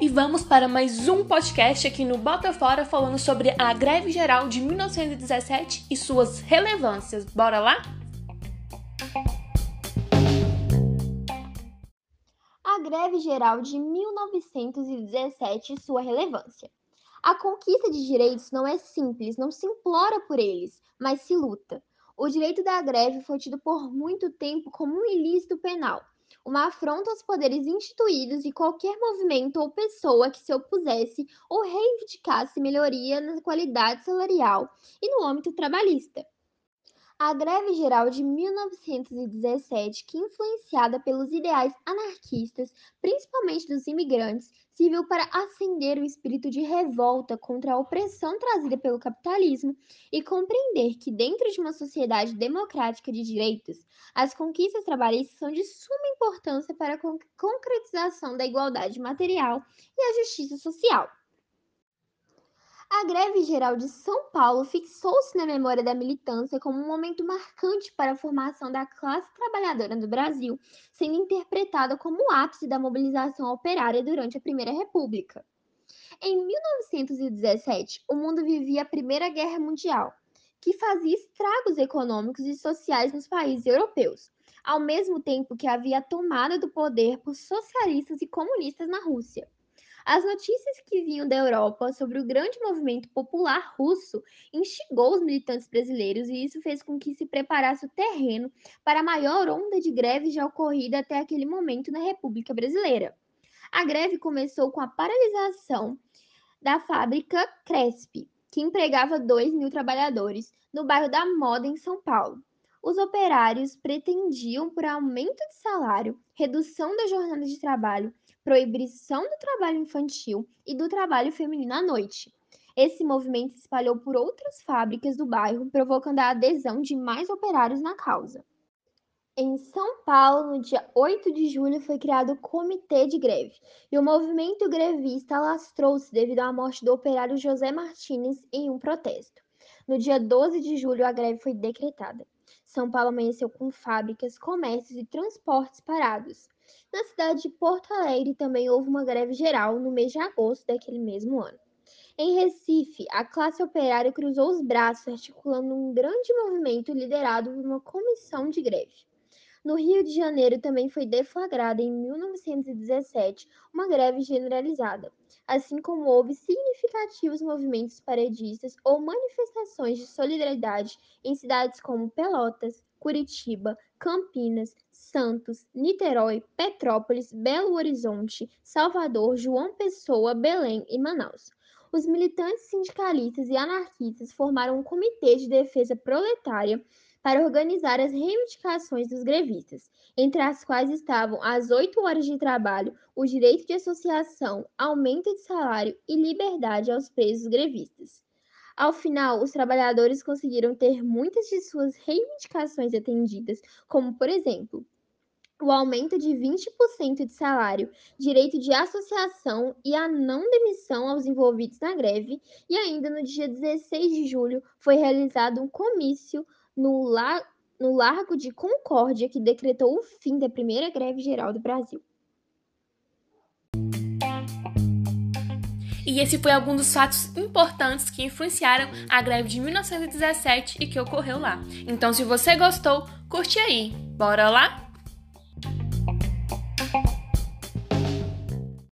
e vamos para mais um podcast aqui no Bota Fora falando sobre a greve geral de 1917 e suas relevâncias. Bora lá? A greve geral de 1917 e sua relevância. A conquista de direitos não é simples, não se implora por eles, mas se luta. O direito da greve foi tido por muito tempo como um ilícito penal uma afronta aos poderes instituídos e qualquer movimento ou pessoa que se opusesse ou reivindicasse melhoria na qualidade salarial e no âmbito trabalhista. A greve geral de 1917, que influenciada pelos ideais anarquistas, principalmente dos imigrantes, serviu para acender o espírito de revolta contra a opressão trazida pelo capitalismo e compreender que, dentro de uma sociedade democrática de direitos, as conquistas trabalhistas são de suma importância para a concretização da igualdade material e a justiça social. A greve geral de São Paulo fixou-se na memória da militância como um momento marcante para a formação da classe trabalhadora do Brasil, sendo interpretada como o ápice da mobilização operária durante a Primeira República. Em 1917, o mundo vivia a Primeira Guerra Mundial, que fazia estragos econômicos e sociais nos países europeus, ao mesmo tempo que havia a tomada do poder por socialistas e comunistas na Rússia. As notícias que vinham da Europa sobre o grande movimento popular russo instigou os militantes brasileiros e isso fez com que se preparasse o terreno para a maior onda de greves já ocorrida até aquele momento na República Brasileira. A greve começou com a paralisação da fábrica Cresp, que empregava 2 mil trabalhadores no bairro da Moda, em São Paulo. Os operários pretendiam por aumento de salário, redução da jornada de trabalho proibição do trabalho infantil e do trabalho feminino à noite. Esse movimento se espalhou por outras fábricas do bairro, provocando a adesão de mais operários na causa. Em São Paulo, no dia 8 de julho, foi criado o Comitê de Greve, e o movimento grevista alastrou-se devido à morte do operário José Martins em um protesto. No dia 12 de julho, a greve foi decretada. São Paulo amanheceu com fábricas, comércios e transportes parados. Na cidade de Porto Alegre também houve uma greve geral no mês de agosto daquele mesmo ano. Em Recife, a classe operária cruzou os braços, articulando um grande movimento liderado por uma comissão de greve. No Rio de Janeiro também foi deflagrada em 1917 uma greve generalizada, assim como houve significativos movimentos paredistas ou manifestações de solidariedade em cidades como Pelotas, Curitiba, Campinas, Santos, Niterói, Petrópolis, Belo Horizonte, Salvador, João Pessoa, Belém e Manaus. Os militantes sindicalistas e anarquistas formaram um comitê de defesa proletária para organizar as reivindicações dos grevistas, entre as quais estavam as oito horas de trabalho, o direito de associação, aumento de salário e liberdade aos presos grevistas. Ao final, os trabalhadores conseguiram ter muitas de suas reivindicações atendidas, como, por exemplo, o aumento de 20% de salário, direito de associação e a não demissão aos envolvidos na greve, e ainda no dia 16 de julho foi realizado um comício no, La no Largo de Concórdia que decretou o fim da primeira greve geral do Brasil. E esse foi algum dos fatos importantes que influenciaram a greve de 1917 e que ocorreu lá. Então, se você gostou, curte aí. Bora lá?